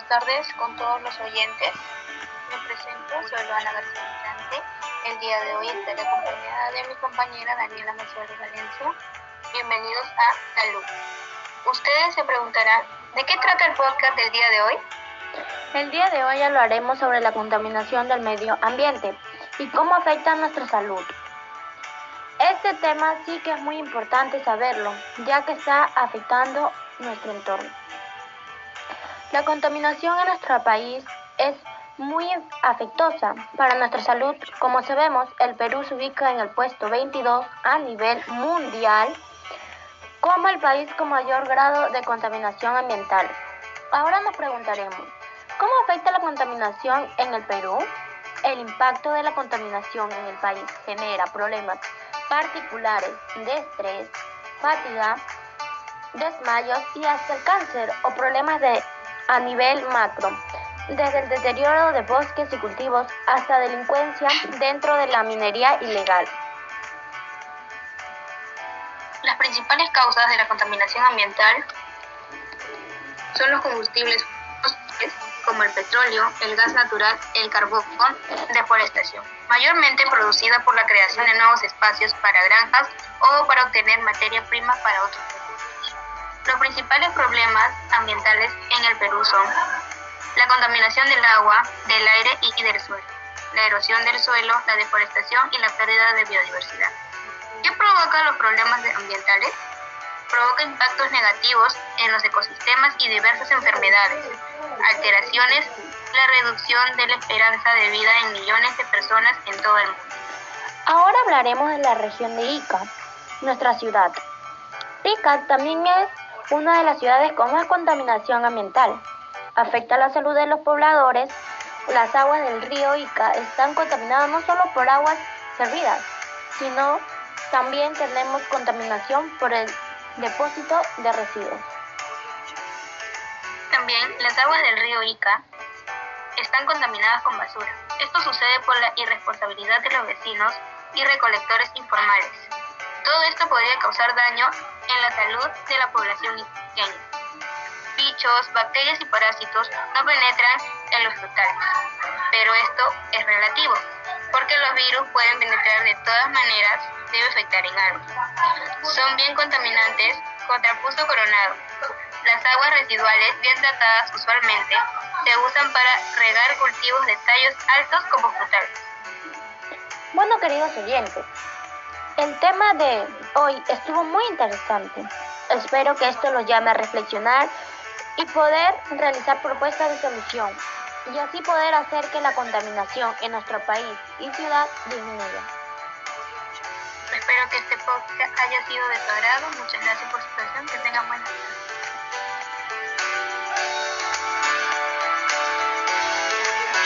tardes con todos los oyentes. Me presento, soy Luana García. El día de hoy estaré acompañada de mi compañera Daniela Mazuelo Valencia. Bienvenidos a Salud. Ustedes se preguntarán, ¿de qué trata el podcast del día de hoy? El día de hoy hablaremos sobre la contaminación del medio ambiente y cómo afecta nuestra salud. Este tema sí que es muy importante saberlo, ya que está afectando nuestro entorno. La contaminación en nuestro país es muy afectosa para nuestra salud. Como sabemos, el Perú se ubica en el puesto 22 a nivel mundial como el país con mayor grado de contaminación ambiental. Ahora nos preguntaremos, ¿cómo afecta la contaminación en el Perú? El impacto de la contaminación en el país genera problemas particulares de estrés, fatiga, desmayos y hasta el cáncer o problemas de a nivel macro, desde el deterioro de bosques y cultivos hasta delincuencia dentro de la minería ilegal. Las principales causas de la contaminación ambiental son los combustibles fósiles como el petróleo, el gas natural, el carbón, deforestación, mayormente producida por la creación de nuevos espacios para granjas o para obtener materia prima para otros los principales problemas ambientales en el Perú son la contaminación del agua, del aire y del suelo, la erosión del suelo, la deforestación y la pérdida de biodiversidad. ¿Qué provoca los problemas ambientales? Provoca impactos negativos en los ecosistemas y diversas enfermedades, alteraciones, la reducción de la esperanza de vida en millones de personas en todo el mundo. Ahora hablaremos de la región de Ica, nuestra ciudad. Ica también es una de las ciudades con más contaminación ambiental. Afecta la salud de los pobladores. Las aguas del río Ica están contaminadas no solo por aguas servidas, sino también tenemos contaminación por el depósito de residuos. También las aguas del río Ica están contaminadas con basura. Esto sucede por la irresponsabilidad de los vecinos y recolectores informales. Todo esto podría causar daño en la salud de la población iqueña. Bichos, bacterias y parásitos no penetran en los frutales, pero esto es relativo, porque los virus pueden penetrar de todas maneras, debe afectar en algo. Son bien contaminantes contra puso coronado. Las aguas residuales bien tratadas usualmente se usan para regar cultivos de tallos altos como frutales. Bueno, queridos oyentes, el tema de hoy estuvo muy interesante. Espero que esto los llame a reflexionar y poder realizar propuestas de solución y así poder hacer que la contaminación en nuestro país y ciudad disminuya. Espero que este podcast haya sido de su agrado. Muchas gracias